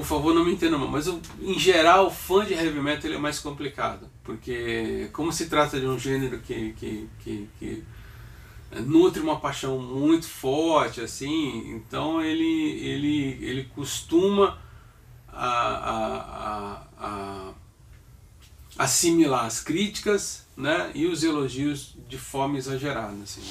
por favor, não me entenda mal, mas eu, em geral, o fã de heavy metal ele é mais complicado, porque como se trata de um gênero que, que, que, que nutre uma paixão muito forte, assim, então ele, ele, ele costuma a, a, a assimilar as críticas né, e os elogios de forma exagerada. Assim.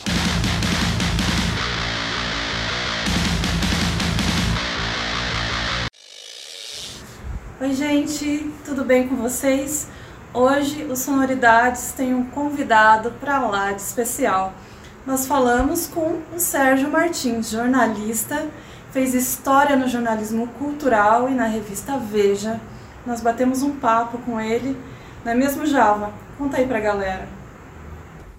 Oi, gente, tudo bem com vocês? Hoje o Sonoridades tem um convidado para lá de especial. Nós falamos com o Sérgio Martins, jornalista, fez história no jornalismo cultural e na revista Veja. Nós batemos um papo com ele, não é mesmo, Java? Conta aí pra galera.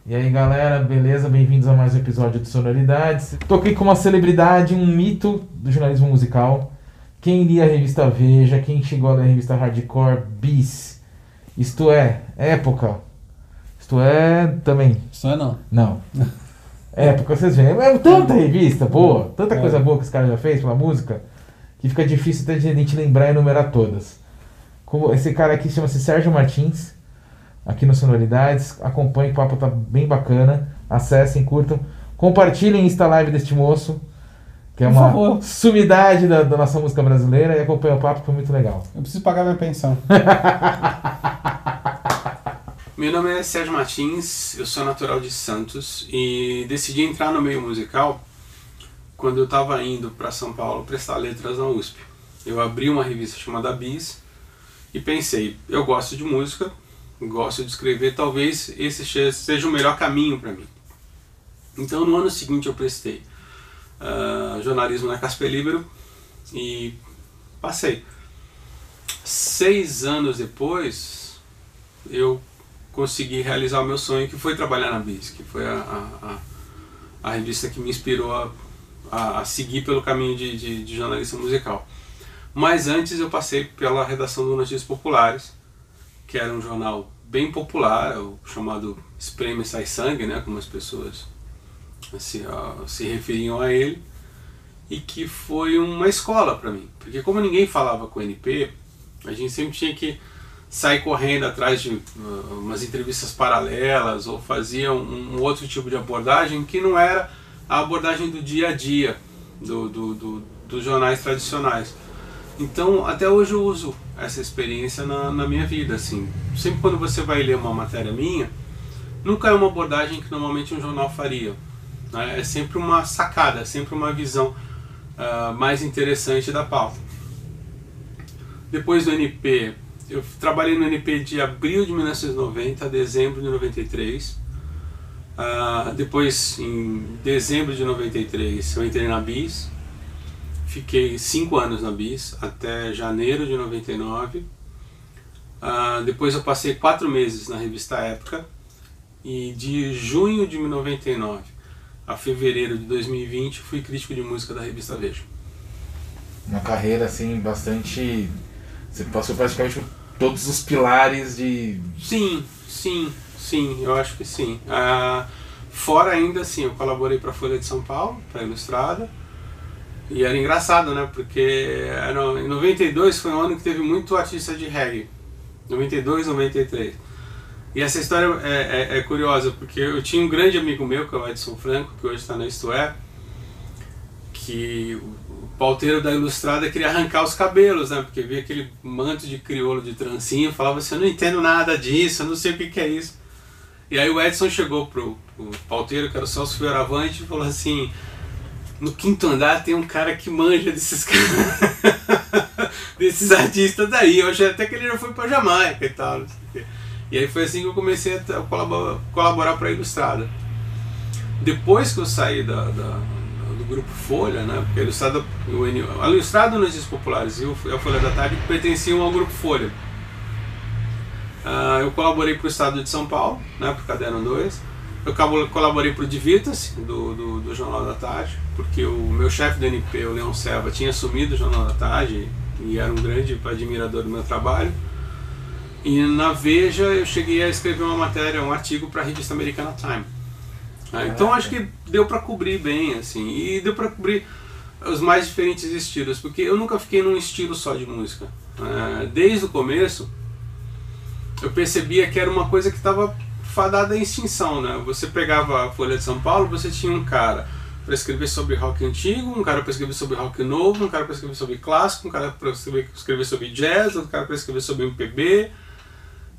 E aí galera, beleza? Bem-vindos a mais um episódio de Sonoridades. Tô aqui com uma celebridade, um mito do jornalismo musical quem lia a revista Veja, quem chegou da revista Hardcore Bis, isto é, época, isto é também. Isto é não. Não. época, vocês veem, é tanta revista boa, tanta é. coisa boa que esse cara já fez pela música, que fica difícil até de a gente lembrar e enumerar todas. Esse cara aqui chama-se Sérgio Martins, aqui no Sonoridades, acompanhe, o papo tá bem bacana, acessem, curtam, compartilhem esta live deste moço, que é Por uma favor. sumidade da, da, nossa música brasileira e acompanha o papo, foi muito legal. Eu preciso pagar minha pensão. Meu nome é Sérgio Martins, eu sou natural de Santos e decidi entrar no meio musical quando eu estava indo para São Paulo prestar letras na USP. Eu abri uma revista chamada Bis e pensei, eu gosto de música, gosto de escrever, talvez esse seja o melhor caminho para mim. Então no ano seguinte eu prestei uh, jornalismo na Casper Libero e passei. Seis anos depois, eu consegui realizar o meu sonho, que foi trabalhar na Bis, que foi a, a, a revista que me inspirou a, a, a seguir pelo caminho de, de, de, jornalista musical. Mas antes eu passei pela redação do Notícias Populares, que era um jornal bem popular, chamado Espreme Sai Sangue, né, como as pessoas se, uh, se referiam a ele e que foi uma escola para mim, porque como ninguém falava com o NP, a gente sempre tinha que sair correndo atrás de uh, umas entrevistas paralelas ou fazia um, um, outro tipo de abordagem que não era a abordagem do dia a dia do, do, do, dos jornais tradicionais. Então, até hoje eu uso essa experiência na, na minha vida. Assim. Sempre quando você vai ler uma matéria minha, nunca é uma abordagem que normalmente um jornal faria. Né? É sempre uma sacada, é sempre uma visão uh, mais interessante da pauta. Depois do NP, eu trabalhei no NP de abril de 1990 a dezembro de 93. Uh, ah, depois, em dezembro de 93, eu entrei na BIS. Fiquei cinco anos na BIS, até janeiro de 99. Uh, ah, depois eu passei quatro meses na revista Época. E de junho de 99 a fevereiro de 2020 fui crítico de música da revista Veja. Uma carreira assim bastante. Você passou praticamente por todos os pilares de. Sim, sim, sim, eu acho que sim. Ah, fora ainda assim, eu colaborei para a Folha de São Paulo, para a Ilustrada. E era engraçado, né? Porque era, em 92 foi um ano que teve muito artista de reggae. 92, 93. E essa história é, é, é, curiosa, porque eu tinha um grande amigo meu, que é o Edson Franco, que hoje está na Isto É, que o pauteiro da Ilustrada queria arrancar os cabelos, né? Porque via aquele manto de crioulo de trancinha, falava assim, eu não entendo nada disso, eu não sei o que, que é isso. E aí o Edson chegou pro, pro pauteiro, que era o Celso Fioravante, e falou assim, no quinto andar tem um cara que manja desses desses artistas daí. Eu achei até que ele já foi pra Jamaica e tal, não sei o quê. E aí foi assim que eu comecei a colaborar, para a Ilustrada. Depois que eu saí da, da, do grupo Folha, né, porque a Ilustrada, a Ilustrada Notícias Populares e a Folha da Tarde pertenciam ao grupo Folha. Uh, eu colaborei para o Estado de São Paulo, né, para o Caderno 2. Eu colaborei para o Divirta-se, do, do, do, Jornal da Tarde, porque o meu chefe do NP, o Leão Serva, tinha assumido o Jornal da Tarde e era um grande admirador do meu trabalho. E na Veja eu cheguei a escrever uma matéria, um artigo para a revista americana Time. Ah, então acho que deu para cobrir bem, assim, e deu para cobrir os mais diferentes estilos, porque eu nunca fiquei num estilo só de música. É, desde o começo, eu percebia que era uma coisa que estava fadada à extinção, né? Você pegava a Folha de São Paulo, você tinha um cara para escrever sobre rock antigo, um cara para escrever sobre rock novo, um cara para escrever sobre clássico, um cara para escrever, escrever sobre jazz, um cara para escrever sobre MPB.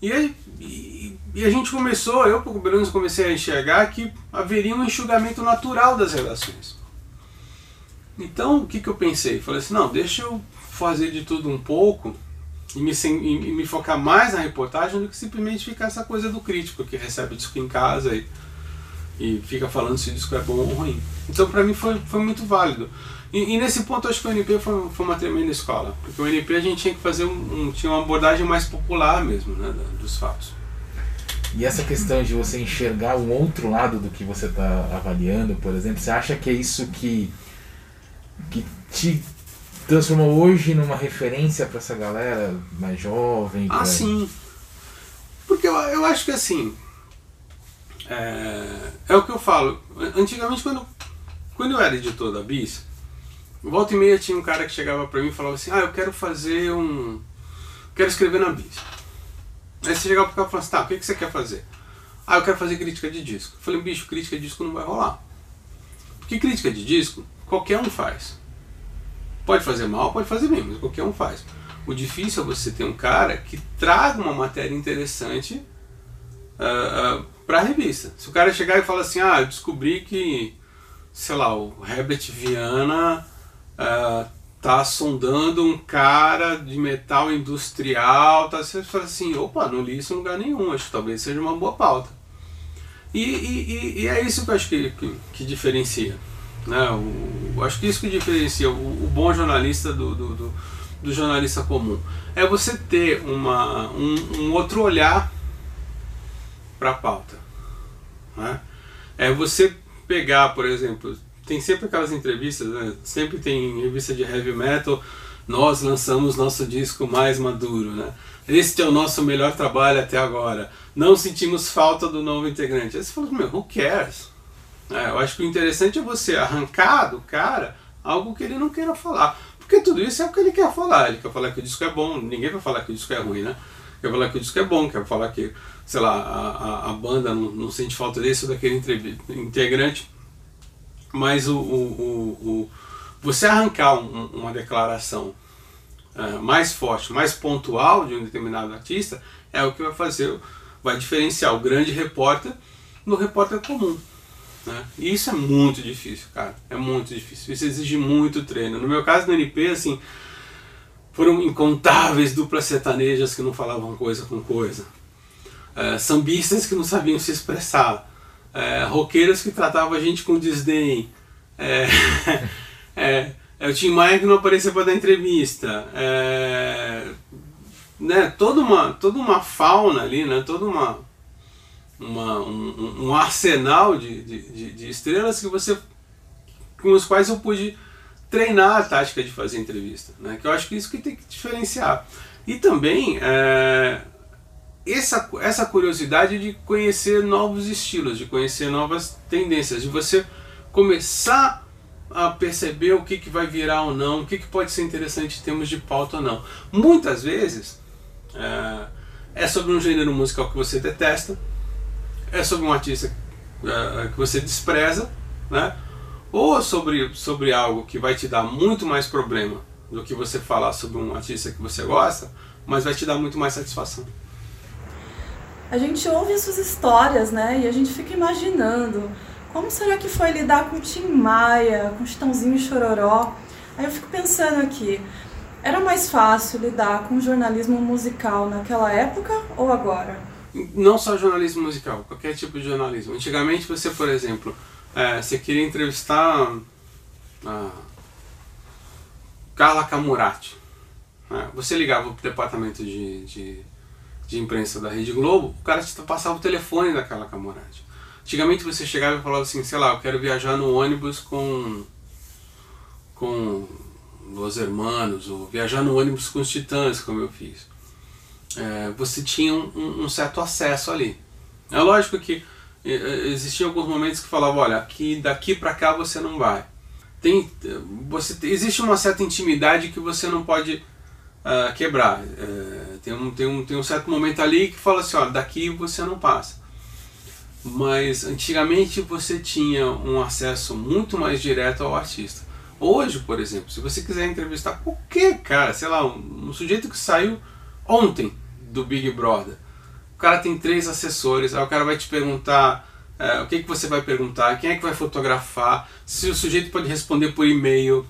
E, e, e, a gente começou, eu pelo menos comecei a enxergar que haveria um enxugamento natural das relações. Então, o que, que eu pensei? Falei assim, não, deixa eu fazer de tudo um pouco e me, e me focar mais na reportagem do que simplesmente ficar essa coisa do crítico que recebe disco em casa e, e fica falando se o disco é bom ou ruim. Então, para mim, foi, foi muito válido. E, e, nesse ponto, acho que o NP foi, foi uma tremenda escola, porque o NP a gente tinha que fazer um, um tinha uma abordagem mais popular mesmo, né, dos fatos. E essa questão de você enxergar um outro lado do que você está avaliando, por exemplo, você acha que é isso que, que te transformou hoje numa referência para essa galera mais jovem? Ah, sim. Porque eu, eu acho que assim. É, é o que eu falo. Antigamente, quando, quando eu era editor da Bis, volta e meia tinha um cara que chegava para mim e falava assim: Ah, eu quero fazer um. Quero escrever na Bis. Aí você chegava pro cara e falava assim: Tá, o que, que você quer fazer? Ah, eu quero fazer crítica de disco. Eu falei: Bicho, crítica de disco não vai rolar. Porque crítica de disco, qualquer um faz. Pode fazer mal, pode fazer bem, mas qualquer um faz. O difícil é você ter um cara que traga uma matéria interessante uh, uh, ah, para a revista. Se o cara chegar e falar assim, ah, eu descobri que, sei lá, o Herbert Viana uh, tá sondando um cara de metal industrial, tá? Você fala assim, opa, não li isso em lugar nenhum, acho que talvez seja uma boa pauta. E, e, e é isso que eu acho que, que, que diferencia. Né? O, acho que isso que diferencia o, o bom jornalista do, do, do, do, jornalista comum. É você ter uma, um, um outro olhar para a pauta. Né? É você pegar, por exemplo, tem sempre aquelas entrevistas, né? sempre tem revista de heavy metal, nós lançamos nosso disco mais maduro, né? Este é o nosso melhor trabalho até agora. Não sentimos falta do novo integrante. Aí você fala, meu, who cares? É, eu acho que o interessante é você arrancar do cara algo que ele não queira falar. Porque tudo isso é o que ele quer falar. Ele quer falar que o disco é bom, ninguém vai falar que o disco é ruim, né? Quer falar que o disco é bom, quer falar que, sei lá, a, a, a banda não, não, sente falta desse ou daquele integrante. Mas o, o, o, o você arrancar um, uma declaração é, mais forte, mais pontual de um determinado artista, é o que vai fazer, vai diferenciar o grande repórter do repórter comum. Né? E isso é muito difícil, cara. É muito difícil. Isso exige muito treino. No meu caso, no NP, assim, foram incontáveis duplas sertanejas que não falavam coisa com coisa. É, sambistas que não sabiam se expressar. É, roqueiras que tratavam a gente com desdém. É, é, é, o Tim Maia que não aparecia para dar entrevista. É, né, toda, uma, toda uma fauna ali, né, toda uma uma, um, um, arsenal de, de, de, estrelas que você com os quais eu pude treinar a tática de fazer entrevista, né? Que eu acho que isso que tem que diferenciar. E também é, essa, essa curiosidade de conhecer novos estilos, de conhecer novas tendências, de você começar a perceber o que, que vai virar ou não, o que, que pode ser interessante em termos de pauta ou não. Muitas vezes é, é sobre um gênero musical que você detesta, é sobre um artista uh, que você despreza, né? ou sobre, sobre algo que vai te dar muito mais problema do que você falar sobre um artista que você gosta, mas vai te dar muito mais satisfação. A gente ouve essas histórias, né? E a gente fica imaginando como será que foi lidar com Tim Maia, com Chitãozinho Chororó. Aí eu fico pensando aqui, era mais fácil lidar com jornalismo musical naquela época ou agora? não só jornalismo musical, qualquer tipo de jornalismo. Antigamente você, por exemplo, é, você queria entrevistar a Carla Camurati. Né? Você ligava para o departamento de, de, de, imprensa da Rede Globo, o cara te passava o telefone da Carla Camurati. Antigamente você chegava e falava assim, sei lá, eu quero viajar no ônibus com com Los Hermanos, ou viajar no ônibus com os Titãs, como eu fiz é, você tinha um, um, certo acesso ali. É lógico que existiam alguns momentos que falavam, olha, aqui, daqui para cá você não vai. tem, você, existe uma certa intimidade que você não pode uh, quebrar. Uh, tem, um, tem, um, tem um certo momento ali que fala assim, ó, daqui você não passa. Mas antigamente você tinha um acesso muito mais direto ao artista. Hoje, por exemplo, se você quiser entrevistar qualquer cara, sei lá, um, um sujeito que saiu ontem do Big Brother, o cara tem três assessores, aí o cara vai te perguntar é, o que, que você vai perguntar, quem é que vai fotografar, se o sujeito pode responder por e-mail,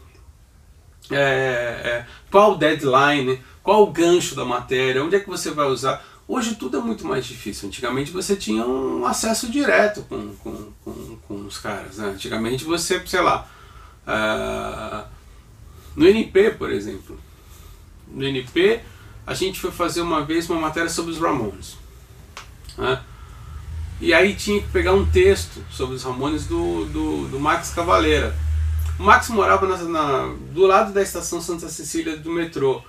é, é, qual o deadline, qual o gancho da matéria, onde é que você vai usar. Hoje tudo é muito mais difícil. Antigamente você tinha um acesso direto com, com, com, com os caras. Né? Antigamente você, sei lá, uh, no NP, por exemplo. No NP, a gente foi fazer uma vez uma matéria sobre os Ramones. Né? E aí tinha que pegar um texto sobre os Ramones do, do, do Max Cavaleira. Max morava na, na, do lado da estação Santa Cecília do metrô.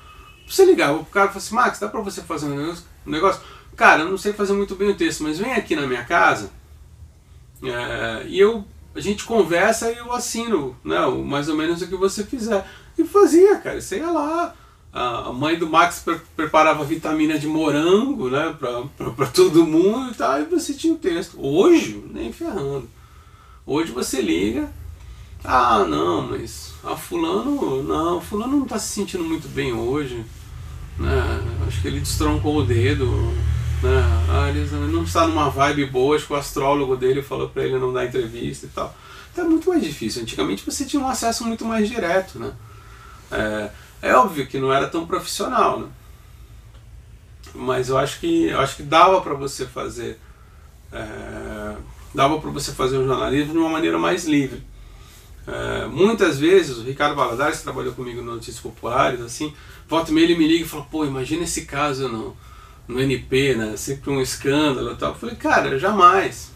Você ligava o cara e assim, Max, dá pra você fazer um negócio? Cara, eu não sei fazer muito bem o texto, mas vem aqui na minha casa é, e eu, a gente conversa e eu assino né, mais ou menos o que você fizer. E fazia, cara. Você ia lá, a mãe do Max pre preparava vitamina de morango né, para todo mundo e tal, e você tinha o texto. Hoje, nem ferrando. Hoje você liga, ah, não, mas a fulano, não, fulano não está se sentindo muito bem hoje. Né? Acho que ele destroncou o dedo. Né? Ah, ele não está numa vibe boa, acho que o astrólogo dele falou para ele não dar entrevista e tal. Então é muito mais difícil. Antigamente você tinha um acesso muito mais direto, né? É, é óbvio que não era tão profissional, né? Mas eu acho que eu acho que dava para você fazer é, dava para você fazer o jornalismo de uma maneira mais livre. É, muitas vezes o Ricardo Valadares que trabalhou comigo no Notícias Populares, assim, volta e meia ele me liga e fala, pô, imagina esse caso no, no NP, né? Sempre um escândalo e tal. Eu falei, cara, jamais,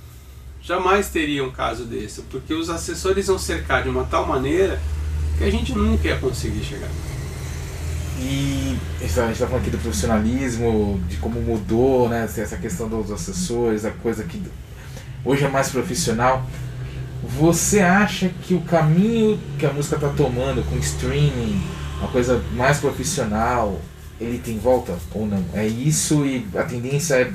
jamais teria um caso desse, porque os assessores vão cercar de uma tal maneira que a gente nunca ia conseguir chegar. E a gente está falando aqui do profissionalismo, de como mudou, né? Essa questão dos assessores, a coisa que hoje é mais profissional. Você acha que o caminho que a música está tomando com streaming, uma coisa mais profissional, ele tem volta ou não? É isso e a tendência é,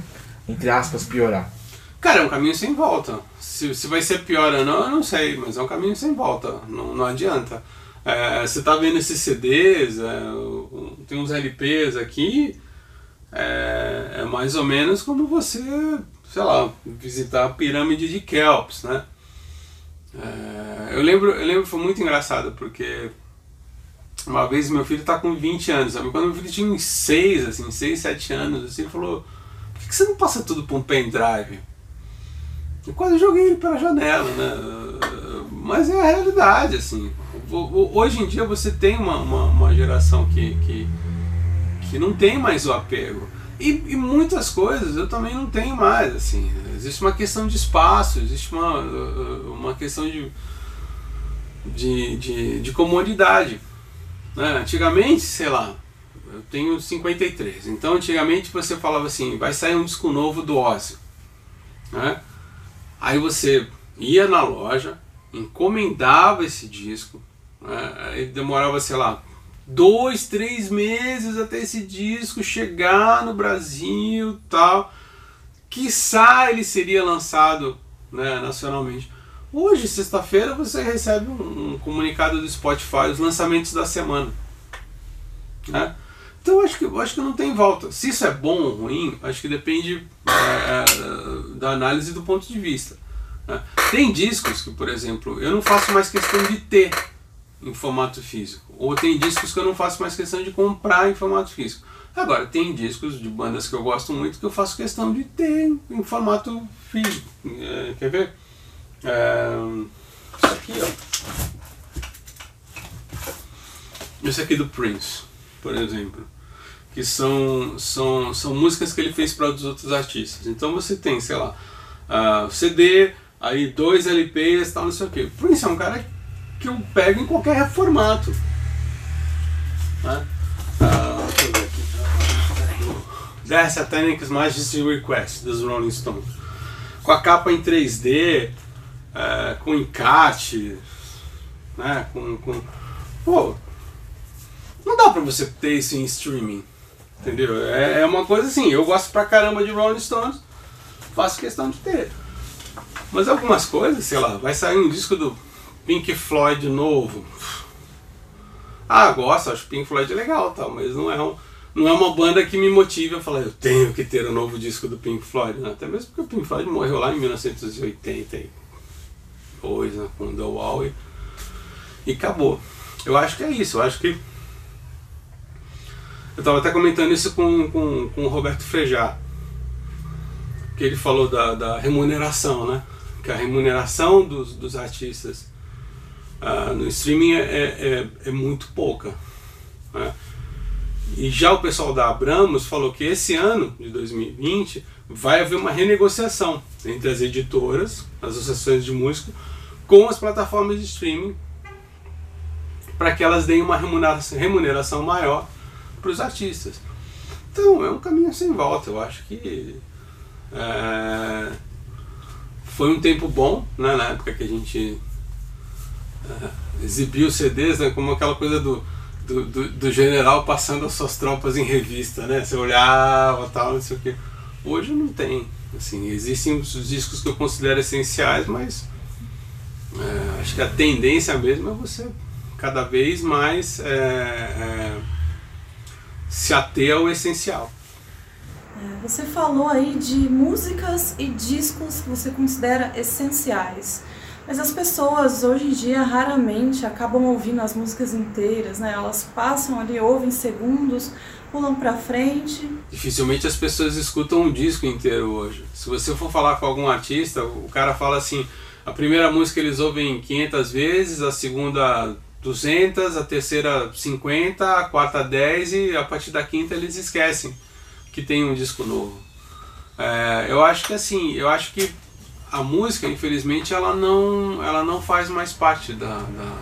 entre aspas, piorar? Cara, é um caminho sem volta. Se, se vai ser pior ou não, eu não sei, mas é um caminho sem volta. Não, não adianta. É, você tá vendo esses CDs, é, tem uns LPs aqui, é, é, mais ou menos como você, sei lá, visitar a pirâmide de Kelps, né? É, eu lembro, eu lembro, foi muito engraçado, porque uma vez meu filho tá com 20 anos, sabe? Quando meu filho tinha uns 6, assim, 6, 7 anos, assim, ele falou, por que você não passa tudo para um pendrive? Eu quase joguei ele pela janela, né? Mas é a realidade, assim hoje em dia você tem uma, uma, uma, geração que, que, que não tem mais o apego. E, e, muitas coisas eu também não tenho mais. Assim. Existe uma questão de espaço, existe uma, uma questão de, de, de, de comodidade. Né? Antigamente, sei lá, eu tenho 53. Então antigamente você falava assim, vai sair um disco novo do Ozzy. Né? Aí você ia na loja, encomendava esse disco, né? Aí demorava, sei lá, dois, três meses até esse disco chegar no Brasil tal. Quiçá ele seria lançado né, nacionalmente. Hoje, sexta-feira, você recebe um, um, comunicado do Spotify, os lançamentos da semana. Né? Então acho que, acho que não tem volta. Se isso é bom ou ruim, acho que depende é, é, da análise do ponto de vista. Né? Tem discos que, por exemplo, eu não faço mais questão de ter em formato físico. Ou tem discos que eu não faço mais questão de comprar em formato físico. Agora, tem discos de bandas que eu gosto muito que eu faço questão de ter em formato físico. É, quer ver? É, isso aqui, ó. Esse aqui do Prince, por exemplo. Que são, são, são músicas que ele fez para os outros artistas. Então você tem, sei lá, uh, CD, aí dois LPs, tal, não sei o que. Prince é um cara que eu pego em qualquer formato. Né? Ah, deixa eu ver aqui. Satanic Majesty Request dos Rolling Stones. Com a capa em 3D, é, com encarte. né? Com, com... Pô, não dá pra você ter isso em streaming, entendeu? É, é uma coisa assim, eu gosto pra caramba de Rolling Stones, faço questão de ter. Mas algumas coisas, sei lá, vai sair um disco do Pink Floyd novo. Ah, gosto, acho Pink Floyd legal, tal, mas não é um não é uma banda que me motive a falar, eu tenho que ter o um novo disco do Pink Floyd, né? até mesmo porque o Pink Floyd morreu lá em 1982, né? com The Wall e, e acabou. Eu acho que é isso, eu acho que. Eu estava até comentando isso com, com, com o Roberto Frejá, que ele falou da, da remuneração, né? Que a remuneração dos, dos artistas uh, no streaming é, é, é muito pouca. Né? E já o pessoal da Abramos falou que esse ano, de 2020, vai haver uma renegociação entre as editoras, as associações de música, com as plataformas de streaming, para que elas deem uma remuneração, remuneração maior para os artistas. Então é um caminho sem volta. Eu acho que é, foi um tempo bom, né, na época que a gente é, exibiu CDs, né, como aquela coisa do do, do, do, general passando as suas tropas em revista, né? Você olhava tal, não sei o que. Hoje não tem. Assim, existem os discos que eu considero essenciais, mas é, acho que a tendência mesmo é você cada vez mais é, é, se ater ao essencial. É, você falou aí de músicas e discos que você considera essenciais. Mas as pessoas hoje em dia raramente acabam ouvindo as músicas inteiras, né? Elas passam ali, ouvem segundos, pulam para frente. Dificilmente as pessoas escutam um disco inteiro hoje. Se você for falar com algum artista, o cara fala assim: a primeira música eles ouvem 500 vezes, a segunda 200, a terceira 50, a quarta 10 e a partir da quinta eles esquecem que tem um disco novo. É, eu acho que assim, eu acho que a música, infelizmente, ela não, ela não faz mais parte da, da,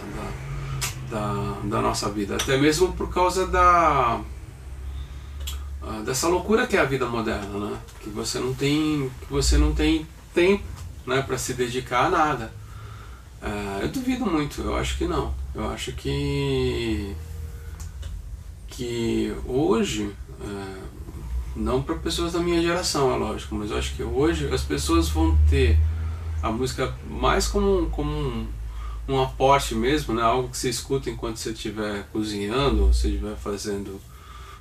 da, da, nossa vida. Até mesmo por causa da ah, dessa loucura que é a vida moderna, né? Que você não tem, que você não tem tempo, né, para se dedicar a nada. Uh, eu duvido muito. Eu acho que não. Eu acho que que hoje uh, não para pessoas da minha geração, é lógico, mas eu acho que hoje as pessoas vão ter a música mais como, como um, um aporte mesmo, né? algo que você escuta enquanto você estiver cozinhando, ou você estiver fazendo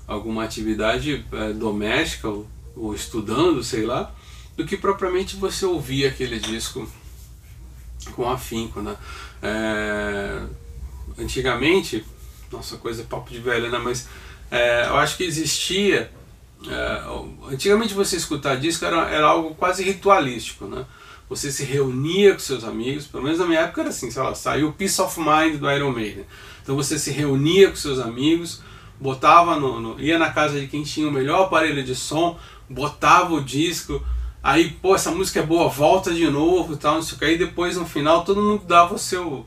alguma atividade é, doméstica ou, ou, estudando, sei lá, do que propriamente você ouvir aquele disco com afinco. Né? É, antigamente, nossa coisa é papo de velho, né? mas é, eu acho que existia é, antigamente você escutar disco era, era algo quase ritualístico, né? Você se reunia com seus amigos, pelo menos na minha época era assim, sei lá, saiu Peace of Mind do Iron Maiden. Então você se reunia com seus amigos, botava no, no, ia na casa de quem tinha o melhor aparelho de som, botava o disco, aí, pô, essa música é boa, volta de novo e tal, não sei o que, aí depois no final todo mundo dava o seu,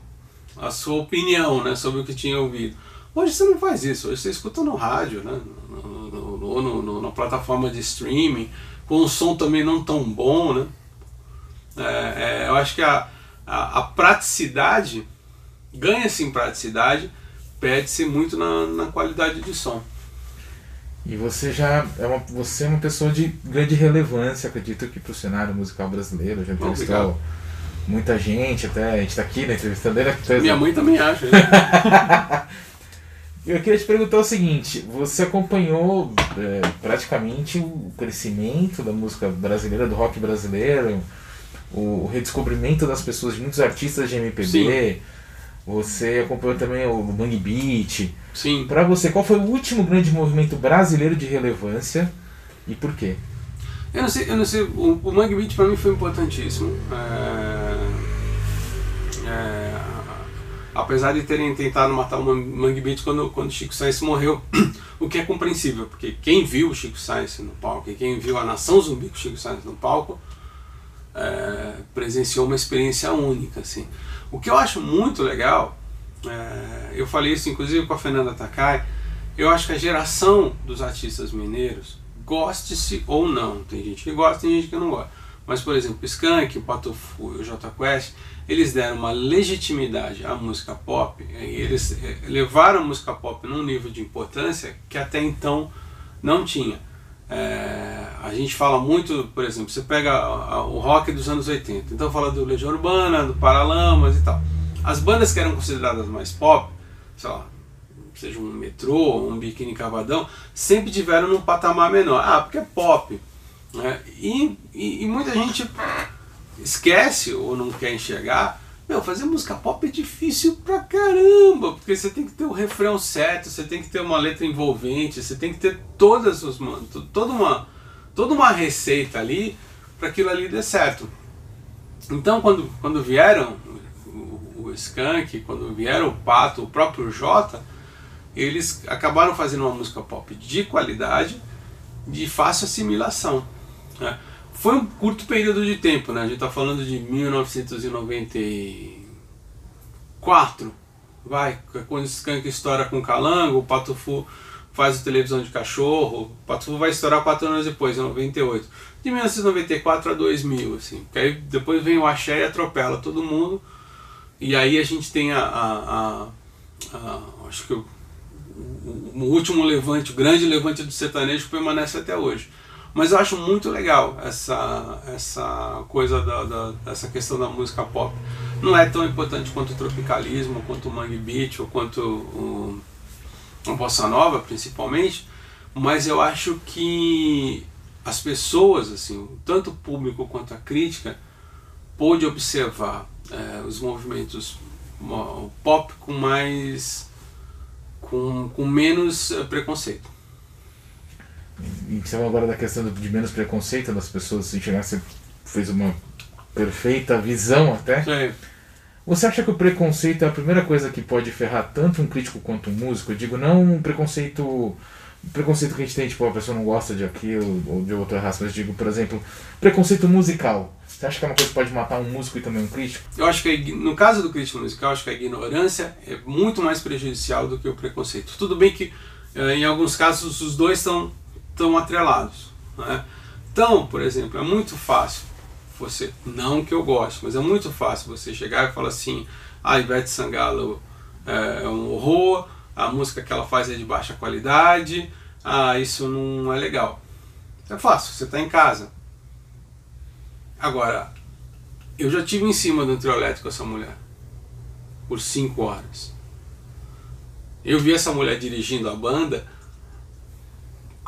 a sua opinião, né, sobre o que tinha ouvido. Hoje você não faz isso, hoje você escuta no rádio, né, no, no, no, na plataforma de streaming, com um som também não tão bom, né? É, é, eu acho que a, a, a praticidade ganha-se em praticidade, perde-se muito na, na qualidade de som. E você já é uma, você é uma pessoa de grande relevância, acredito que para o cenário musical brasileiro, já entrevistou muita gente, até a gente está aqui na entrevista dele. Minha mãe também acha. Eu queria te perguntar o seguinte: você acompanhou é, praticamente o crescimento da música brasileira, do rock brasileiro, o redescobrimento das pessoas, de muitos artistas de MPB. Sim. Você acompanhou também o Bang Beat. Sim. Para você, qual foi o último grande movimento brasileiro de relevância e por quê? Eu não sei, eu não sei. O, o Mangue Beat para mim foi importantíssimo. É, apesar de terem tentado matar o Mangue Beat quando, quando Chico Sainz morreu, o que é compreensível, porque quem viu o Chico Sainz no palco e quem viu a Nação Zumbi com o Chico Sainz no palco é, presenciou uma experiência única. Assim. O que eu acho muito legal, é, eu falei isso inclusive com a Fernanda Takai, eu acho que a geração dos artistas mineiros, goste-se ou não, tem gente que gosta, tem gente que não gosta, Mas, por exemplo, Skank, e o J Quest, eles deram uma legitimidade à música pop, eles eh, levaram a música pop num nível de importância que até então não tinha. É, a gente fala muito, por exemplo, você pega o rock dos anos 80, então fala do Legião Urbana, do Paralamas e tal. As bandas que eram consideradas mais pop, sei lá, seja um metrô, um biquíni cavadão, sempre tiveram num patamar menor. Ah, porque é pop. Né? E, e, e muita gente esquece ou não quer enxergar. Meu, fazer música pop é difícil pra caramba, porque você tem que ter o refrão certo, você tem que ter uma letra envolvente, você tem que ter todas os toda uma toda uma receita ali para aquilo ali dar certo. Então, quando, quando vieram o, o Skank, quando vieram o Pato, o próprio Jota, eles acabaram fazendo uma música pop de qualidade, de fácil assimilação. Né? Foi um curto período de tempo, né? a gente está falando de 1994, vai, quando o Skank estoura com o Calango, o Patufu faz o televisão de cachorro, o Patufu vai estourar quatro anos depois, em 98. De 1994 a 2000, assim, que aí depois vem o Axé e atropela todo mundo, e aí a gente tem a, a, a, a acho que o o, último levante, o grande levante do sertanejo permanece até hoje. Mas eu acho muito legal essa, essa coisa da, da, dessa questão da música pop. Não é tão importante quanto o tropicalismo, quanto o mangue beat, ou quanto o, o bossa nova, principalmente. Mas eu acho que as pessoas, assim, tanto o público quanto a crítica, pôde observar é, os movimentos pop com mais com, com menos eh, preconceito. E você falou agora da questão de menos preconceito das pessoas se enxergar, você fez uma perfeita visão até. Sim. Você acha que o preconceito é a primeira coisa que pode ferrar tanto um crítico quanto um músico? Eu digo, não um preconceito preconceito que a gente tem, tipo, a pessoa não gosta de aquilo ou de outra raça, mas digo, por exemplo, preconceito musical. Você acha que é uma coisa que pode matar um músico e também um crítico? Eu acho que no caso do crítico musical, acho que a ignorância é muito mais prejudicial do que o preconceito. Tudo bem que eh, em alguns casos os dois estão tão atrelados. Né? Então, por exemplo, é muito fácil você, não que eu goste, mas é muito fácil você chegar e falar assim, a ah, Ivete Sangalo é um horror, a música que ela faz é de baixa qualidade, ah, isso não é legal. É fácil, você está em casa, Agora, eu já tive em cima do trio elétrico essa mulher por cinco horas. Eu vi essa mulher dirigindo a banda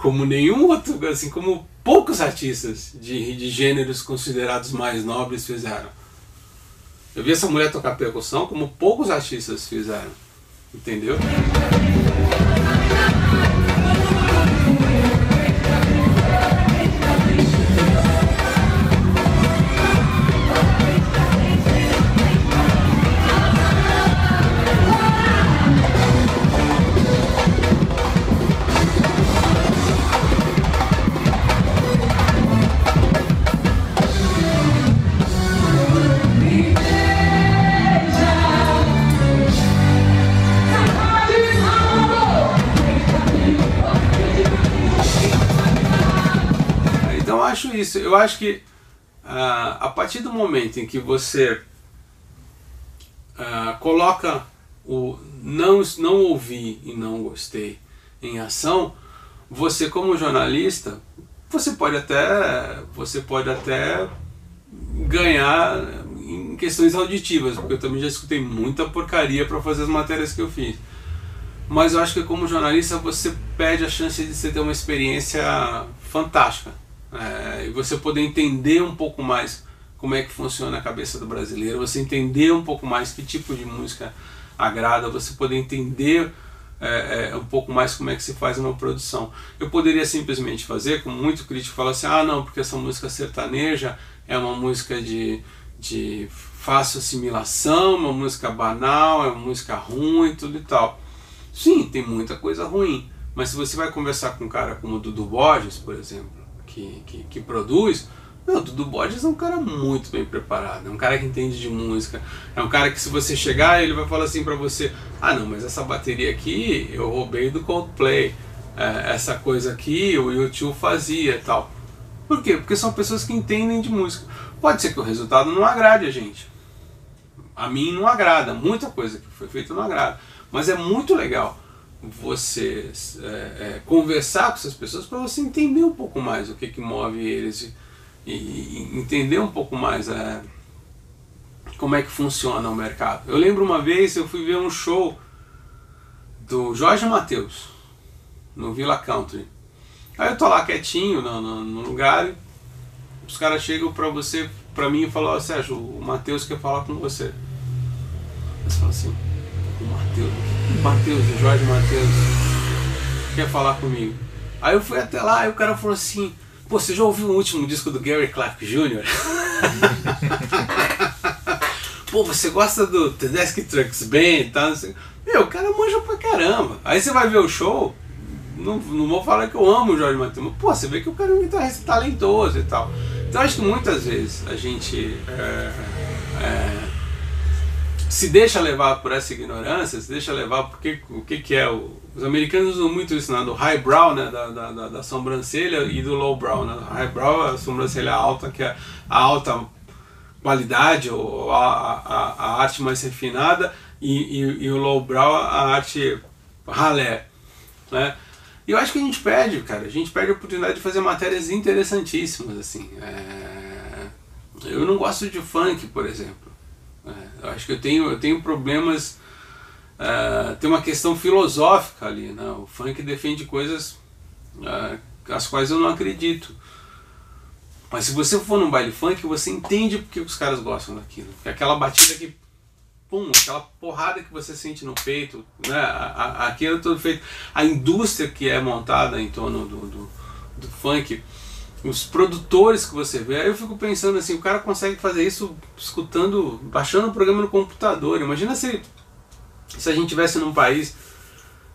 como nenhum outro, assim como poucos artistas de, de gêneros considerados mais nobres fizeram. Eu vi essa mulher tocar percussão como poucos artistas fizeram. Entendeu? Eu acho que uh, a partir do momento em que você uh, coloca o não, não ouvi e não gostei em ação, você como jornalista, você pode até, você pode até ganhar em questões auditivas, porque eu também já escutei muita porcaria para fazer as matérias que eu fiz. Mas eu acho que como jornalista você perde a chance de você ter uma experiência fantástica é, e você poder entender um pouco mais como é que funciona a cabeça do brasileiro, você entender um pouco mais que tipo de música agrada, você poder entender é, é, um pouco mais como é que se faz uma produção. Eu poderia simplesmente fazer, como muito crítico fala assim, ah não, porque essa música sertaneja é uma música de, de fácil assimilação, uma música banal, é uma música ruim, tudo e tal. Sim, tem muita coisa ruim, mas se você vai conversar com um cara como o Dudu Borges, por exemplo, que, que, que produz, meu, Dudu Borges é um cara muito bem preparado, é um cara que entende de música, é um cara que se você chegar, ele vai falar assim pra você, ah não, mas essa bateria aqui eu roubei do Coldplay, é, essa coisa aqui o YouTube fazia tal. Por quê? Porque são pessoas que entendem de música. Pode ser que o resultado não agrade a gente. A mim não agrada, muita coisa que foi feita não agrada. Mas é muito legal você é, é, conversar com essas pessoas para você entender um pouco mais o que, que move eles e, e entender um pouco mais é, como é que funciona o mercado. Eu lembro uma vez eu fui ver um show do Jorge Matheus no Villa Country. Aí eu tô lá quietinho no, no, no lugar e os caras chegam pra você, pra mim e falam, oh, Sérgio, o Matheus quer falar com você. Assim, Matheus, Matheus, Jorge Matheus quer falar comigo. Aí eu fui até lá e o cara falou assim, pô, você já ouviu o último disco do Gary Clark Jr.? pô, você gosta do Tedeschi Trucks Band e tal? Meu, o cara manja pra caramba. Aí você vai ver o show, não, não vou falar que eu amo o Jorge Matheus, mas pô, você vê que o cara é um guitarrista talentoso e tal. Então acho que muitas vezes a gente é, é, se deixa levar por essa ignorância, se deixa levar porque o que, que é o, os americanos usam muito isso, né, do highbrow, né, da, da, da, da sobrancelha e do lowbrow, né, highbrow é a sobrancelha alta, que é a alta qualidade ou a, a, a arte mais refinada e, e, e o lowbrow a arte ralé, né, e eu acho que a gente perde, cara, a gente perde a oportunidade de fazer matérias interessantíssimas, assim. É... Eu não gosto de funk, por exemplo. É, eu acho que eu tenho, eu tenho problemas. É, tem uma questão filosófica ali, né? O funk defende coisas é, as quais eu não acredito. Mas se você for num baile funk, você entende porque os caras gostam daquilo. É aquela batida que pum, aquela porrada que você sente no peito, né? Aquilo é tudo feito. A indústria que é montada em torno do, do, do funk, os produtores que você vê, aí eu fico pensando assim, o cara consegue fazer isso escutando, baixando o programa no computador. Imagina se, se a gente tivesse num país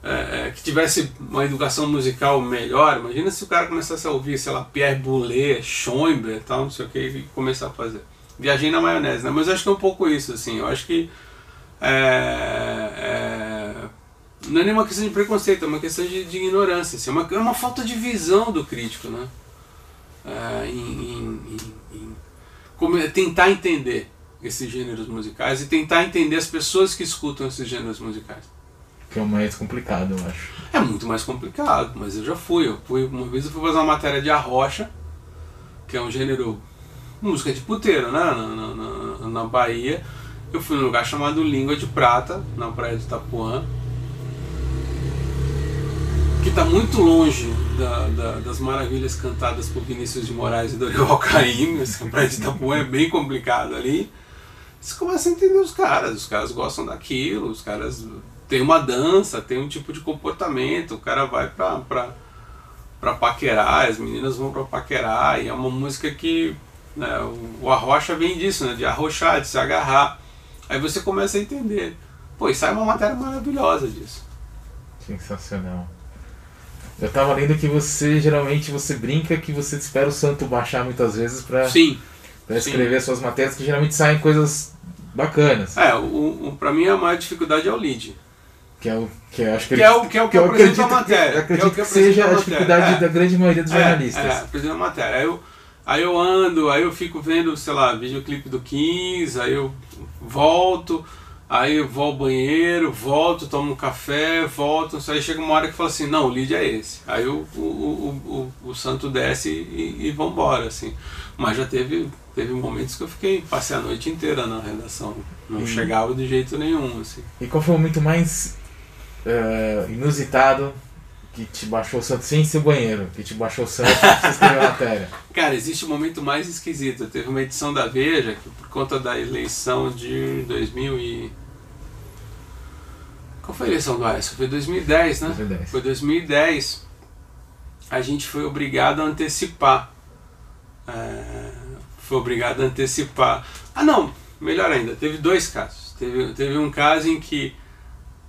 é, é que tivesse uma educação musical melhor, imagina se o cara começasse a ouvir, sei lá, Pierre Boulez, Schoenberg, tal, não sei o que, e começar a fazer. Viajei na maionese, né? Mas eu acho que é um pouco isso, assim. Eu acho que é, é, não é nenhuma questão de preconceito, é uma questão de, de ignorância. Assim, é, uma, é uma falta de visão do crítico, né? É, em, em, em, em tentar entender esses gêneros musicais e tentar entender as pessoas que escutam esses gêneros musicais. Que é o mais complicado, eu acho. É muito mais complicado, mas eu já fui. Eu fui uma vez eu fui fazer uma matéria de arrocha, que é um gênero música de puteiro, né? Na, na, na, na Bahia eu fui num lugar chamado Língua de Prata, na praia de Itapuã, que está muito longe da, da, das maravilhas cantadas por Vinícius de Moraes e Dorival Caymmi. A praia de Itapuã é bem complicado ali. Você começa a entender os caras, os caras gostam daquilo, os caras têm uma dança, tem um tipo de comportamento, o cara vai pra, pra paquerar, as meninas vão pra paquerar, e é uma música que né, o arrocha vem disso, né, de arrochar, de se agarrar. Aí você começa a entender. Pô, e sai uma matéria maravilhosa disso. Sensacional. Eu tava lendo que você geralmente você brinca que você espera o santo baixar muitas vezes para Pra escrever suas matérias que geralmente saem coisas bacanas. É, o, o, pra mim a maior dificuldade é o lead. Que é o que eu acho que, que, é o, que é o que, que apresenta a matéria. Que, acredito que, é que, seja a, a dificuldade é. da grande maioria dos é, jornalistas. É, apresenta a matéria. Aí eu, aí eu ando, aí eu fico vendo, sei lá, videoclipe do 15, aí eu volto, aí eu vou ao banheiro, volto, tomo um café, volto, aí chega uma hora que fala assim, não, o lead é esse. Aí o, o, o, o, o santo desce e, e vambora, assim. Mas já teve, teve momentos que eu fiquei, passei a noite inteira na redação. Não chegava de jeito nenhum, assim. E qual foi o momento mais uh, inusitado que te baixou o santo sem ser banheiro, que te baixou o santo pra você escrever a matéria? Cara, existe um momento mais esquisito. Teve uma edição da Veja que por conta da eleição de 2000 e... Qual foi a eleição do Aécio? Foi 2010, né? 2010. Foi 2010. A gente foi obrigado a antecipar. É... Foi obrigado a antecipar. Ah não, melhor ainda, teve dois casos. Teve, teve um caso em que...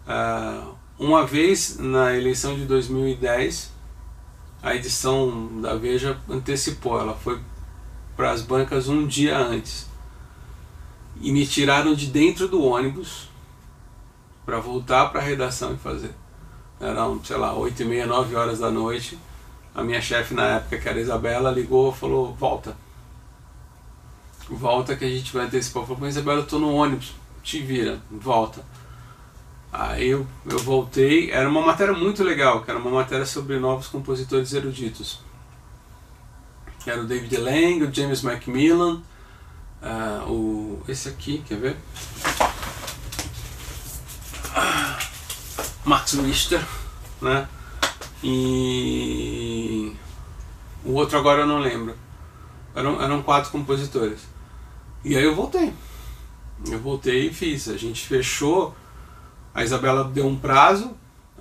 Uh uma vez na eleição de 2010, a edição da Veja antecipou, ela foi para as bancas um dia antes. E me tiraram de dentro do ônibus para voltar para a redação e fazer. Eram, sei lá, 8 e meia, 9 horas da noite. a minha chefe na época, que era a Isabela, ligou e falou, volta. Volta que a gente vai antecipar. Falei, mas Isabela, eu tô no ônibus, te vira, volta. Aí eu, eu voltei, era uma matéria muito legal, que era uma matéria sobre novos compositores eruditos. Era o David Lang, o James Macmillan, uh, o, esse aqui, quer ver? Max Richter, né? E o outro agora eu não lembro. Eram, eram quatro compositores. E aí eu voltei. Eu voltei e fiz. A gente fechou. A Isabela deu um prazo.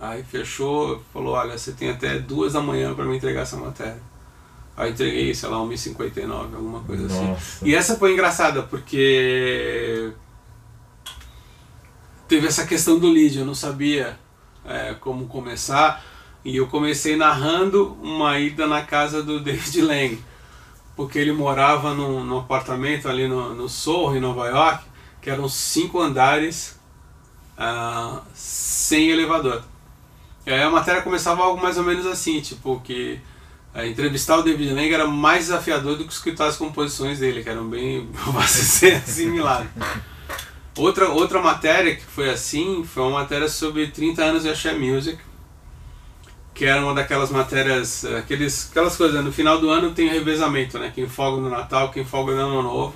Aí fechou, falou, olha, você tem até duas da manhã para me entregar essa matéria. Aí entreguei, sei lá, 1h59, alguma coisa assim. Nossa. assim. E essa foi engraçada, porque teve essa questão do lead, eu não sabia é, como começar. E eu comecei narrando uma ida na casa do David Lang, porque ele morava num, num apartamento ali no, no Soho, em Nova York, que eram cinco andares uh, sem elevador. E aí a matéria começava algo mais ou menos assim, tipo que uh, entrevistar o David Lang era mais desafiador do que escutar as composições dele, que eram bem, ser assimiladas. Outra, outra matéria que foi assim foi uma matéria sobre 30 anos de Axé Music, que era uma daquelas matérias, aqueles, aquelas coisas, né? no final do ano tem o revezamento, né? Quem folga no Natal, quem folga no Ano Novo.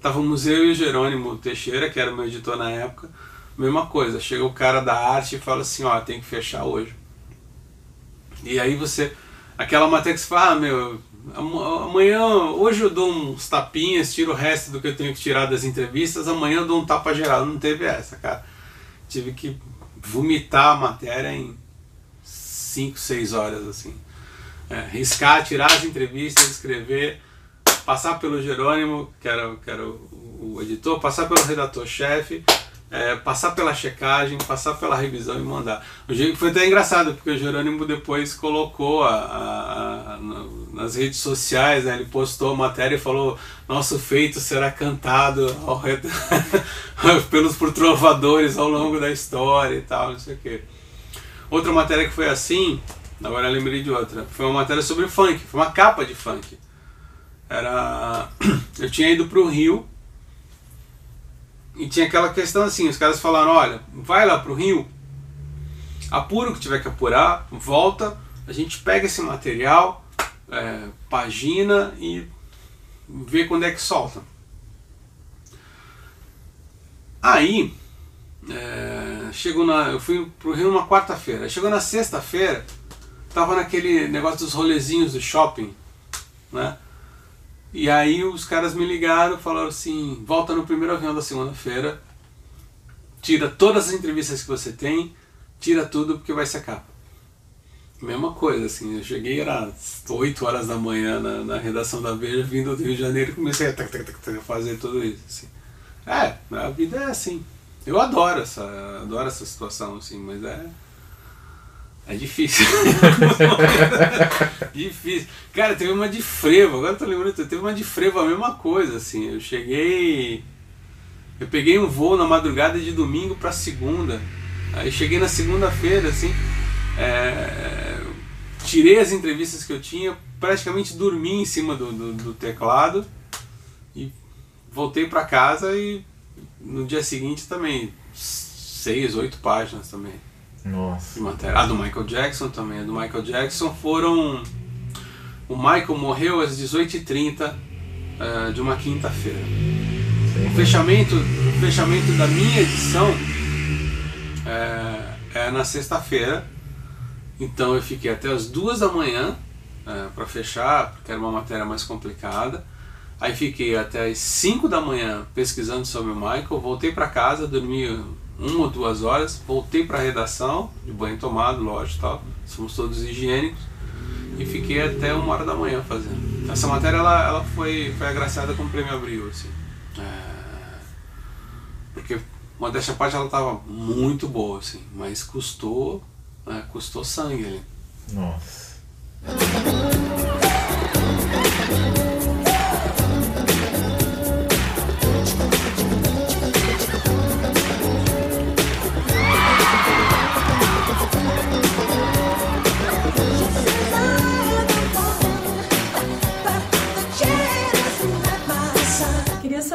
Tava o Museu e o Jerônimo Teixeira, que era meu editor na época, mesma coisa, chega o cara da arte e fala assim, ó, tem que fechar hoje. E aí você, aquela matéria que você fala, ah, meu, amanhã, hoje eu dou uns tapinhas, tiro o resto do que eu tenho que tirar das entrevistas, amanhã eu dou um tapa geral. Não teve essa, cara. Tive que vomitar a matéria em 5, 6 horas, assim. É, riscar, tirar as entrevistas, escrever, passar pelo Jerônimo, que era, que era o, o editor, passar pelo redator-chefe, é, passar pela checagem, passar pela revisão e mandar. O jeito foi até engraçado, porque o Jerônimo depois colocou a, a, a, nas redes sociais, né, ele postou a matéria e falou: Nosso feito será cantado ao pelos por trovadores ao longo da história e tal, não sei o quê. Outra matéria que foi assim, agora lembrei de outra, foi uma matéria sobre funk, foi uma capa de funk. Era. Eu tinha ido para o Rio e tinha aquela questão assim, os caras falaram, olha, vai lá pro Rio, apura o que tiver que apurar, volta, a gente pega esse material, é, pagina e vê quando é que solta. Aí, é, chegou na, eu fui pro Rio numa quarta-feira, chegou na sexta-feira, tava naquele negócio dos rolezinhos do shopping, né? E aí os caras me ligaram, falaram assim, volta no primeiro avião da segunda-feira, tira todas as entrevistas que você tem, tira tudo porque vai ser capa. Mesma coisa, assim, eu cheguei, era 8 horas da manhã na, na redação da Veja, vindo do Rio de Janeiro comecei a fazer tudo isso. Assim. É, a vida é assim. Eu adoro essa, adoro essa situação, assim, mas é é difícil. difícil. Cara, teve uma de frevo, agora eu tô lembrando, teve uma de frevo, a mesma coisa, assim. Eu cheguei. Eu peguei um voo na madrugada de domingo para segunda. Aí cheguei na segunda-feira, assim. É, tirei as entrevistas que eu tinha, praticamente dormi em cima do, do, do teclado e voltei para casa e no dia seguinte também seis, oito páginas também. Nossa. matéria. A do Michael Jackson também. A do Michael Jackson foram. O Michael morreu às 18h30 uh, eh, de uma quinta-feira. O fechamento, o fechamento da minha edição é, é na sexta-feira. Então eu fiquei até as duas da manhã é, eh, para fechar, porque era uma matéria mais complicada. Aí fiquei até as 5 da manhã pesquisando sobre o Michael, voltei para casa, dormi uma ou duas horas, voltei para a redação, de banho tomado, lógico, tal, somos todos higiênicos, e fiquei até uma hora da manhã fazendo. Essa matéria ela, ela foi, foi agraciada com o prêmio Abril, assim. É... Porque modéstia à parte ela estava muito boa, assim, mas custou, né, custou sangue ali. Nossa.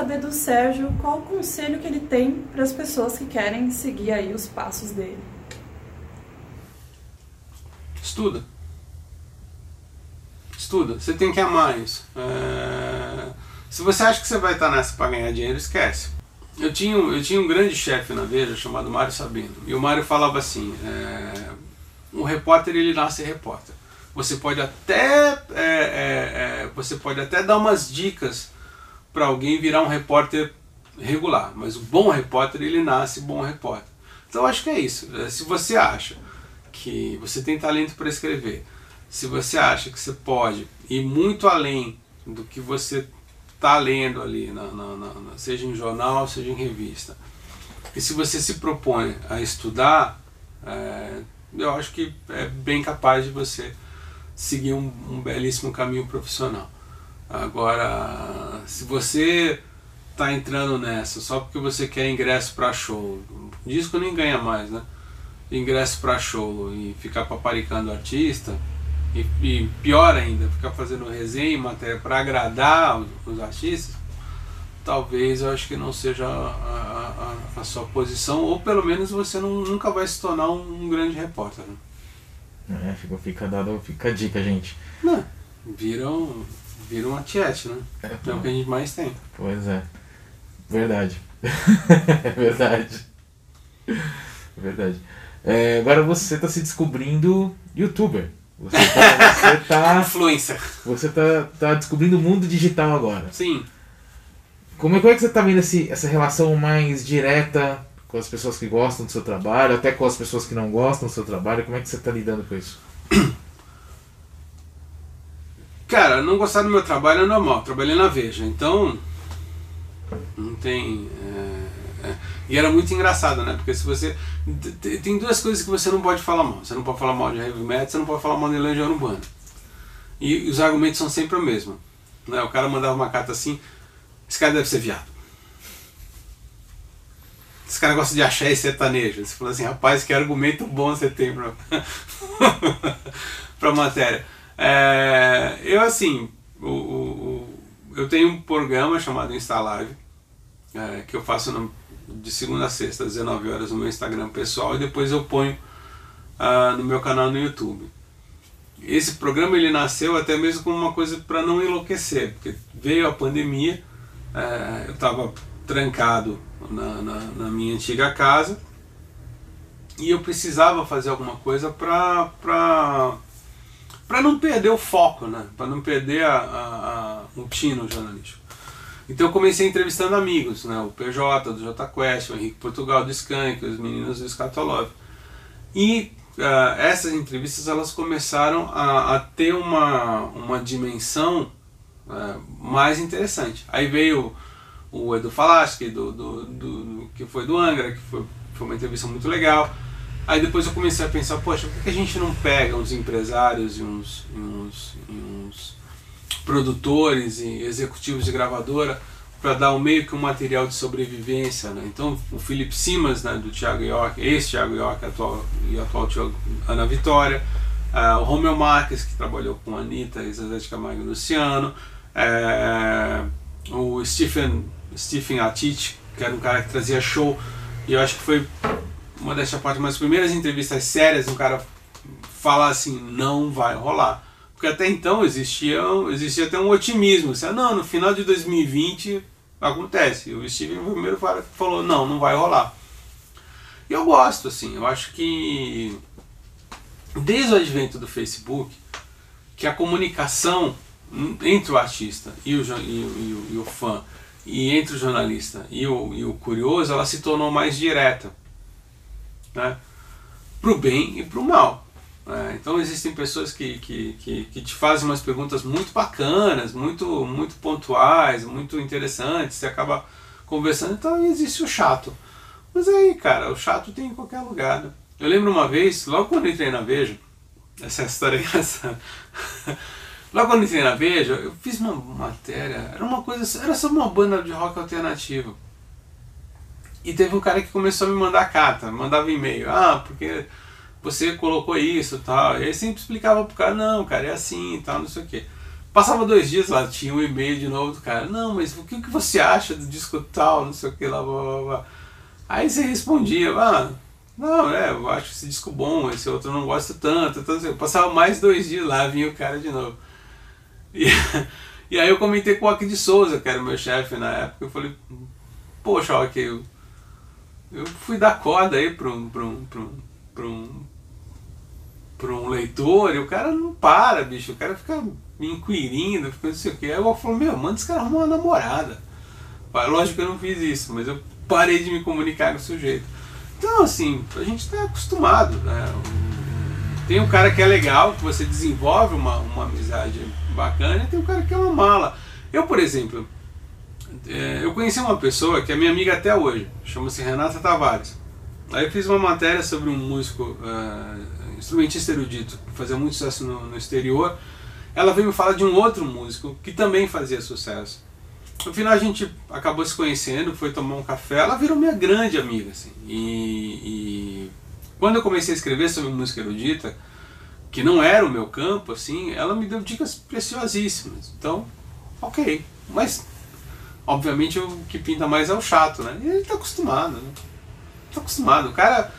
Do Sérgio qual o conselho que ele tem para as pessoas que querem seguir aí os passos dele. Estuda. Estuda. Você tem que amar isso. É... Se você acha que você vai estar nessa para ganhar dinheiro, esquece. Eu tinha, eu tinha um grande chefe na Veja chamado Mário Sabino. E o Mário falava assim: é... um repórter ele nasce repórter. Você pode até é, é, é você pode até dar umas dicas para alguém virar um repórter regular, mas o bom repórter ele nasce bom repórter. Então acho que é isso. É, se você acha que você tem talento para escrever, se você acha que você pode ir muito além do que você está lendo ali, na, na, na, seja em jornal, seja em revista, e se você se propõe a estudar, é, eu acho que é bem capaz de você seguir um, um belíssimo caminho profissional. Agora, se você está entrando nessa só porque você quer ingresso para show, disco nem ganha mais, né? Ingresso para show e ficar paparicando artista, e, e, pior ainda, ficar fazendo resenha e matéria para agradar os, os, artistas, talvez eu acho que não seja a, a, a, sua posição, ou pelo menos você não, nunca vai se tornar um, um grande repórter. Né? É, fica, fica, dado, fica a dica, gente. Não, viram, viram uma tiete, né? É, é o que a gente mais tem. Pois é. Verdade. é verdade. Verdade. É, agora você está se descobrindo youtuber. Você tá. Você tá Influencer. Você tá, tá descobrindo o mundo digital agora. Sim. Como é, como é que você tá vendo esse, essa relação mais direta com as pessoas que gostam do seu trabalho, até com as pessoas que não gostam do seu trabalho? Como é que você está lidando com isso? Cara, não gostar do meu trabalho é normal. Trabalhei na Veja, então não tem. É, é. E era muito engraçado, né? Porque se você. Tem duas coisas que você não pode falar mal. Você não pode falar mal de heavy metal, você não pode falar mal de Legião Urbana. E, os argumentos são sempre o mesmo. Né? O cara mandava uma carta assim: esse cara deve ser viado. Esse cara gosta de achar e sertanejo. Você falou assim, rapaz, que argumento bom você tem pra, pra matéria. É, eu assim, o, o, eu tenho um programa chamado Instalive, é, que eu faço no, de segunda a sexta, às 19 horas no meu Instagram pessoal e depois eu ponho uh, no meu canal no YouTube. Esse programa ele nasceu até mesmo como uma coisa para não enlouquecer, porque veio a pandemia, é, eu estava trancado na, na, na, minha antiga casa e eu precisava fazer alguma coisa para para não perder o foco, né? para não perder a, a, a, um tino jornalístico. Então eu comecei entrevistando amigos, né? o PJ, do J Quest, o Henrique Portugal do Skank, os meninos do Scatolov. E uh, essas entrevistas elas começaram a, a ter uma, uma dimensão uh, mais interessante. Aí veio o Edu Falaschi, do, do, do, do, que foi do Angra, que foi, foi uma entrevista muito legal. Aí depois eu comecei a pensar, poxa, por que a gente não pega uns empresários e uns, e uns, e uns produtores e executivos de gravadora para dar um meio que um material de sobrevivência, né? Então o Felipe Simas, né, do Thiago York, esse Thiago York atual, e atual Thiago, Ana Vitória, uh, o Romeu Marques, que trabalhou com a Anitta e de Camargo e Luciano, uh, o Stephen Stephen Atich, que era um cara que trazia show, e eu acho que foi uma das partes mais primeiras entrevistas sérias, um cara falar assim, não vai rolar. Porque até então existia, existia até um otimismo, assim, não, no final de 2020 acontece. O Steven primeiro falou, não, não vai rolar. E eu gosto, assim, eu acho que desde o advento do Facebook, que a comunicação entre o artista e o, e, e, e o fã e entre o jornalista e o, e o curioso, ela se tornou mais direta, né? para o bem e para o mal. Né? Então existem pessoas que, que, que, que, te fazem umas perguntas muito bacanas, muito, muito pontuais, muito interessantes, você acaba conversando, então existe o chato. Mas aí, cara, o chato tem em qualquer lugar. Né? Eu lembro uma vez, logo quando entrei na Veja, essa história é engraçada. Logo quando entrei na Veja, eu fiz uma matéria, era uma coisa, era só uma banda de rock alternativo. E teve um cara que começou a me mandar carta, mandava e-mail, ah, porque você colocou isso tal. E aí sempre explicava pro cara, não, cara, é assim e tal, não sei o quê. Passava dois dias lá, tinha um e-mail de novo do cara. Não, mas o que, que você acha do disco tal, não sei o que lá, blá, blá, blá. Aí você respondia, ah, não, é, eu acho esse disco bom, esse outro eu não gosto tanto. Então, assim, eu passava mais dois dias lá, vinha o cara de novo. E, e aí eu comentei com o Aki de Souza, que era o meu chefe na época, eu falei, poxa, Aki, eu, eu fui dar corda aí para um, um, um, um, um leitor e o cara não para, bicho, o cara fica me inquirindo, fica não sei o que. Aí eu falo, meu, manda esse cara arrumar uma namorada. Lógico que eu não fiz isso, mas eu parei de me comunicar com o sujeito. Então, assim, a gente está acostumado, né? Tem um cara que é legal, que você desenvolve uma, uma amizade bacana, e tem um cara que é uma mala. Eu, por exemplo, é, eu conheci uma pessoa que é minha amiga até hoje, chama-se Renata Tavares. Aí eu fiz uma matéria sobre um músico, uh, instrumentista erudito, que fazia muito sucesso no, no exterior, ela veio me falar de um outro músico que também fazia sucesso. No final a gente acabou se conhecendo, foi tomar um café, ela virou minha grande amiga. Assim. E, e quando eu comecei a escrever sobre música erudita, que não era o meu campo, assim, ela me deu dicas preciosíssimas. Então, ok. Mas, obviamente, o que pinta mais é o chato, né? E ele tá acostumado, né? Tá acostumado. O cara,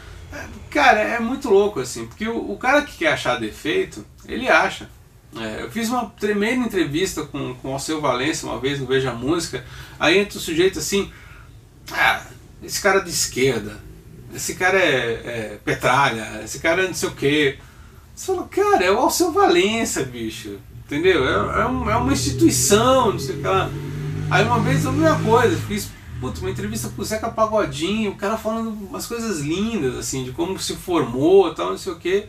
cara, é muito louco, assim, porque o, o cara que quer achar defeito, ele acha. É, eu fiz uma tremenda entrevista com, com o Alceu Valença uma vez no Veja Música. Aí entra o sujeito assim: Ah, esse cara é de esquerda, esse cara é, é petralha, esse cara é não sei o quê. Você fala, cara, é o Alceu Valença, bicho. Entendeu? É, é, um, é uma instituição, não sei o que lá. Aí uma vez a mesma coisa, fiz putz, uma entrevista com o Zeca Pagodinho, o cara falando umas coisas lindas, assim, de como se formou tal, não sei o que.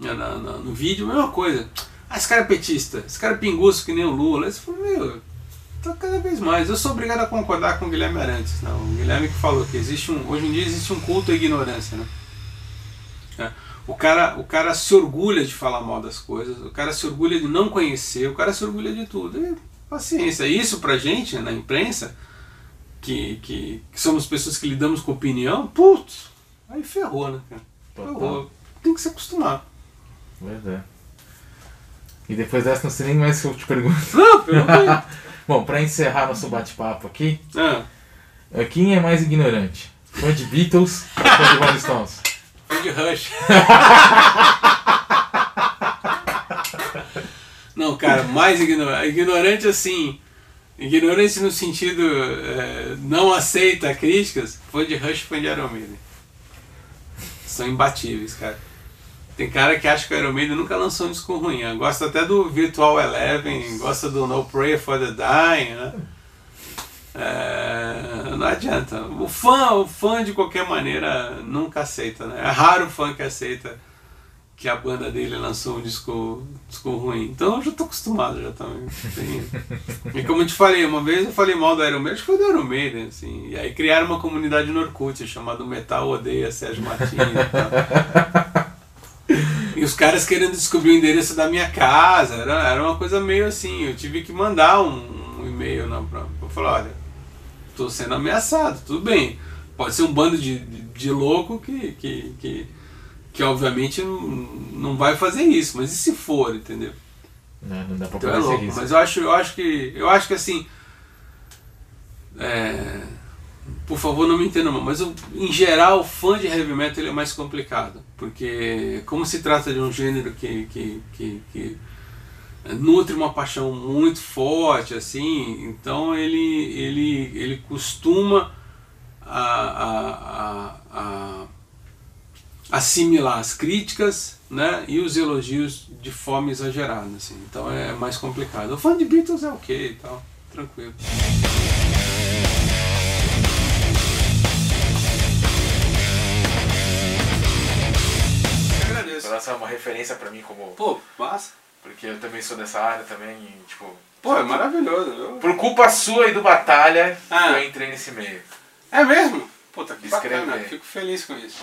No, no, vídeo, mesma coisa. Ah, esse cara é petista, esse cara é pinguço que nem o Lula. Esse falou, meu, tá cada vez mais. Eu sou obrigado a concordar com o Guilherme Arantes, né? o Guilherme que falou que existe um, hoje em dia existe um culto à ignorância. Né? É. O, cara, o cara se orgulha de falar mal das coisas, o cara se orgulha de não conhecer, o cara se orgulha de tudo. E, paciência. Isso pra gente, na imprensa, que, que, que, somos pessoas que lidamos com opinião, putz, aí ferrou, né, cara? Ferrou. Tem que se acostumar. Pois é. E depois dessa não sei nem mais se eu te pergunto. Não, pergunta Bom, pra encerrar nosso bate-papo aqui, ah. quem é mais ignorante? Fã de Beatles ou fã de Rolling Stones? Fã de Rush. não, cara, mais ignorante. Ignorante assim. Ignorante no sentido é, não aceita críticas, fã de Rush fã de Iron Maiden. São imbatíveis, cara. Tem cara que acha que o Iron Maiden nunca lançou um disco ruim. Gosta até do Virtual Eleven, gosta do No Prayer for the Dying, né? É, não adianta. O fã, o fã de qualquer maneira nunca aceita, né? É raro o fã que aceita que a banda dele lançou um disco, disco ruim. Então eu já tô acostumado já também. e como eu te falei, uma vez eu falei mal do Iron Maiden, acho que foi do Iron Maiden, assim. E aí criaram uma comunidade no Orkut chamada Metal Odeia Sérgio Martins e. E os caras querendo descobrir o endereço da minha casa, era, era uma coisa meio assim. Eu tive que mandar um, um e-mail na pra, pra falar: olha, estou sendo ameaçado, tudo bem. Pode ser um bando de, de, de louco que, que, que, que, obviamente não, vai fazer isso, mas e se for, entendeu? Não, não dá pra então é louco, Mas eu acho, eu acho que. Eu acho que assim. É, por favor, não me entenda mal, mas eu, em geral, o fã de heavy metal é mais complicado, porque como se trata de um gênero que, que, que, que nutre uma paixão muito forte, assim, então ele, ele, ele costuma a, a, a, a assimilar as críticas né, e os elogios de forma exagerada, assim, então é mais complicado. O fã de Beatles é ok e tal, tranquilo. Essa é uma referência pra mim como. Pô, massa. Porque eu também sou dessa área também, e, tipo. Pô, é maravilhoso. Eu... Por culpa sua e do Batalha, ah. eu entrei nesse meio. É mesmo? Puta, que Escrever. bacana. Fico feliz com isso.